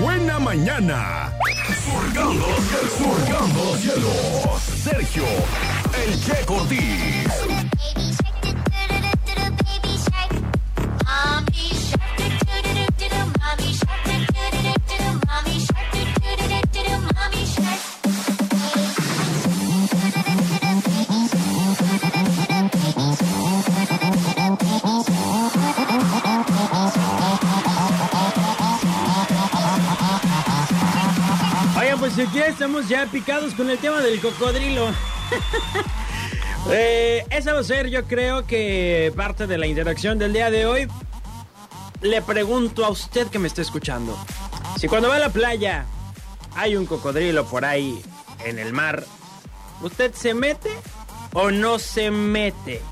buena mañana. Surgando los cielos. Sergio, el Che Cortés. Aquí estamos ya picados con el tema del cocodrilo. Eh, esa va a ser, yo creo que parte de la interacción del día de hoy. Le pregunto a usted que me está escuchando. Si cuando va a la playa hay un cocodrilo por ahí en el mar, ¿usted se mete o no se mete?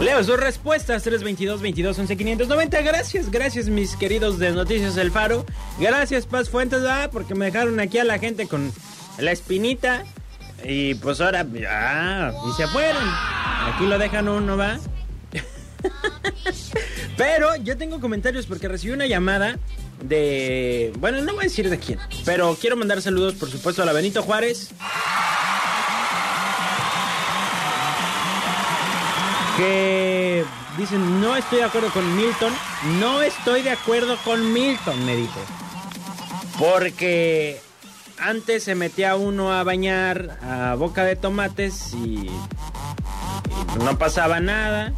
Leo sus respuestas 322 22 11 590. Gracias, gracias mis queridos de Noticias El Faro. Gracias Paz Fuentes, ah, porque me dejaron aquí a la gente con la espinita. Y pues ahora, ya, y se fueron. Aquí lo dejan uno, va. Pero yo tengo comentarios porque recibí una llamada de. Bueno, no voy a decir de quién, pero quiero mandar saludos, por supuesto, a la Benito Juárez. Que dicen, no estoy de acuerdo con Milton. No estoy de acuerdo con Milton, me dijo. Porque antes se metía uno a bañar a boca de tomates y, no pasaba nada.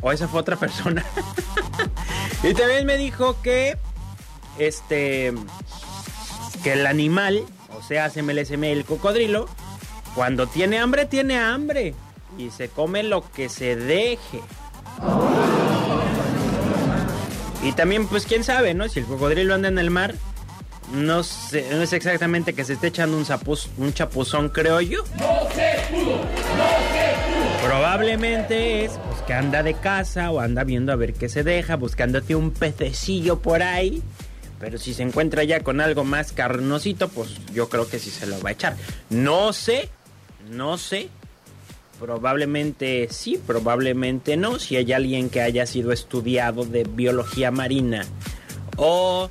O esa fue otra persona. y también me dijo que este que el animal, o sea, SMLSM, el cocodrilo, cuando tiene hambre, tiene hambre y se come lo que se deje. Y también, pues quién sabe, ¿no? Si el cocodrilo anda en el mar, no sé, no es exactamente que se esté echando un, zapuz- un chapuzón, creo yo. Probablemente es pues, que anda de casa o anda viendo a ver qué se deja, buscándote un pececillo por ahí. Pero si se encuentra ya con algo más carnosito, pues yo creo que sí se lo va a echar. No sé, no sé. Probablemente sí, probablemente no. Si hay alguien que haya sido estudiado de biología marina o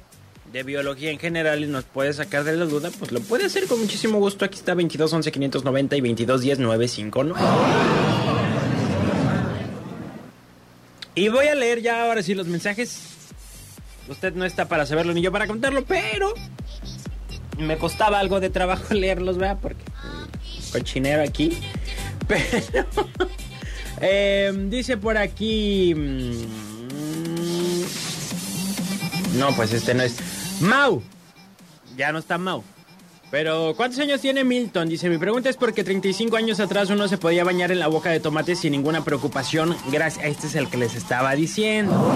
de biología en general y nos puede sacar de la duda, pues lo puede hacer con muchísimo gusto. Aquí está 22 11 590 y 22 10 959. Y voy a leer ya ahora sí los mensajes. Usted no está para saberlo ni yo para contarlo, pero me costaba algo de trabajo leerlos, ¿verdad? Porque mm, cochinero aquí. Pero eh, dice por aquí. mm, no, pues este no es. Mau. Ya no está Mau. Pero, ¿cuántos años tiene Milton? Dice, mi pregunta es porque 35 años atrás uno se podía bañar en la boca de tomate sin ninguna preocupación. Gracias, este es el que les estaba diciendo.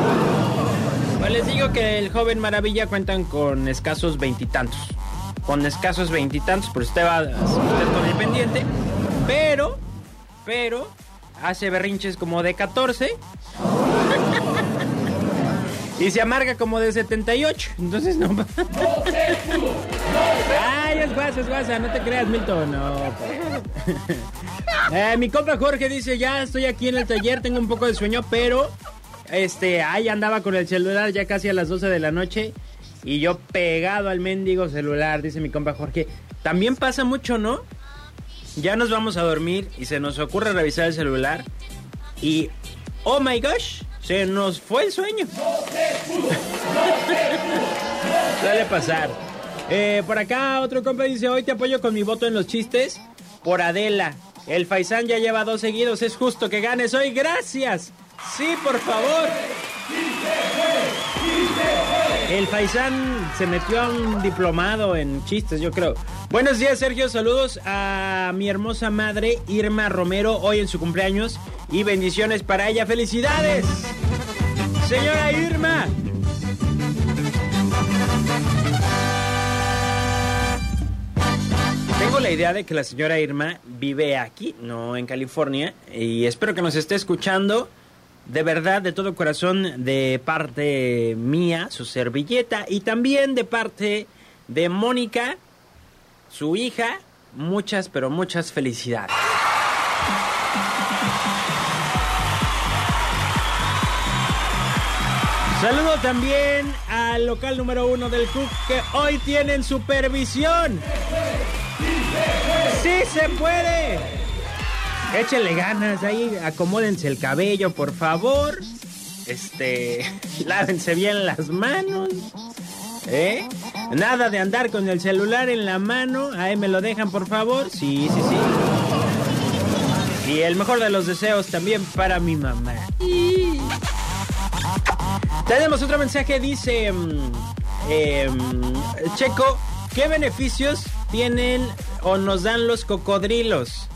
Pues les digo que el joven maravilla cuentan con escasos veintitantos. Con escasos veintitantos, por usted va usted con pendiente. Pero, pero, hace berrinches como de 14. Y se amarga como de 78. Entonces no. Ay, es guasa, es guasa. No te creas, Milton. No. Eh, mi compa Jorge dice: Ya estoy aquí en el taller. Tengo un poco de sueño, pero. Este, ahí andaba con el celular ya casi a las 12 de la noche. Y yo pegado al mendigo celular, dice mi compa Jorge. También pasa mucho, ¿no? Ya nos vamos a dormir y se nos ocurre revisar el celular. Y. Oh my gosh, se nos fue el sueño. Suele pasar. Eh, por acá otro compa dice, hoy te apoyo con mi voto en los chistes por Adela. El Faisán ya lleva dos seguidos, es justo que ganes hoy. Gracias. Sí, por favor. El Faisán se metió a un diplomado en chistes, yo creo. Buenos días, Sergio. Saludos a mi hermosa madre, Irma Romero, hoy en su cumpleaños. Y bendiciones para ella. ¡Felicidades! Señora Irma. Tengo la idea de que la señora Irma vive aquí, no en California, y espero que nos esté escuchando de verdad, de todo corazón, de parte mía, su servilleta, y también de parte de Mónica, su hija, muchas, pero muchas felicidades. Saludo también al local número uno del Cook que hoy tienen supervisión. ¡Sí se puede! Échenle ganas ahí, acomódense el cabello, por favor. Este, lávense bien las manos. ¿Eh? Nada de andar con el celular en la mano. Ahí me lo dejan, por favor. Sí, sí, sí. Y el mejor de los deseos también para mi mamá. Tenemos otro mensaje, dice mm, em, Checo, ¿qué beneficios tienen o nos dan los cocodrilos?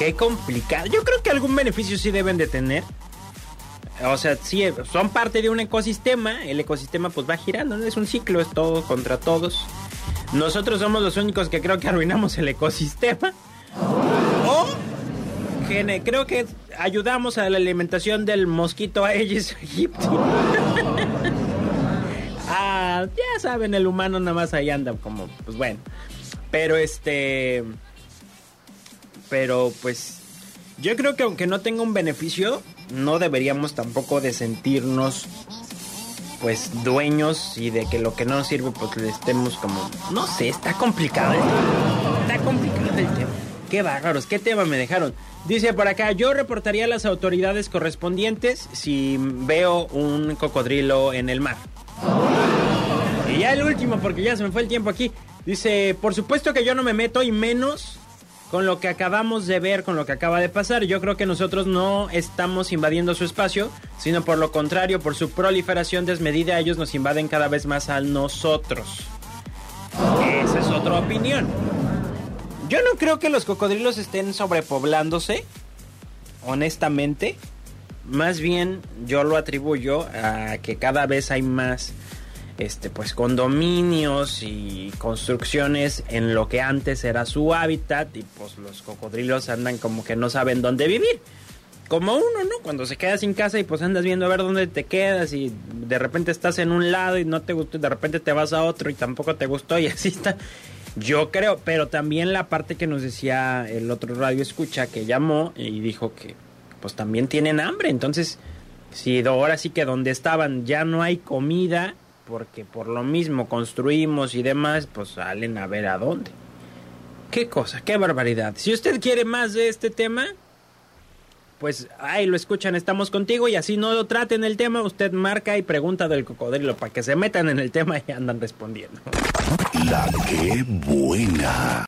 Qué complicado. Yo creo que algún beneficio sí deben de tener. O sea, sí, son parte de un ecosistema. El ecosistema pues va girando, ¿no? es un ciclo, es todo contra todos. Nosotros somos los únicos que creo que arruinamos el ecosistema. O creo que ayudamos a la alimentación del mosquito Aedes aegypti. ah, ya saben, el humano nada más ahí anda como, pues bueno. Pero este... Pero pues... Yo creo que aunque no tenga un beneficio, no deberíamos tampoco de sentirnos pues dueños y de que lo que no nos sirve pues le estemos como no sé está complicado está complicado el tema qué bárbaros qué tema me dejaron Dice por acá, yo reportaría a las autoridades correspondientes si veo un cocodrilo en el mar. Y ya el último, porque ya se me fue el tiempo aquí. Dice, por supuesto que yo no me meto y menos con lo que acabamos de ver, con lo que acaba de pasar. Yo creo que nosotros no estamos invadiendo su espacio, sino por lo contrario, por su proliferación desmedida, ellos nos invaden cada vez más a nosotros. Esa es otra opinión. Yo no creo que los cocodrilos estén sobrepoblándose, honestamente. Más bien yo lo atribuyo a que cada vez hay más este pues condominios y construcciones en lo que antes era su hábitat y pues los cocodrilos andan como que no saben dónde vivir. Como uno, ¿no? Cuando se queda sin casa y pues andas viendo a ver dónde te quedas y de repente estás en un lado y no te gustó, y de repente te vas a otro y tampoco te gustó y así está. Yo creo, pero también la parte que nos decía el otro radio escucha que llamó y dijo que pues también tienen hambre, entonces si ahora sí que donde estaban ya no hay comida, porque por lo mismo construimos y demás, pues salen a ver a dónde. Qué cosa, qué barbaridad. Si usted quiere más de este tema, pues ahí lo escuchan, estamos contigo y así no lo traten el tema, usted marca y pregunta del cocodrilo para que se metan en el tema y andan respondiendo. La que buena.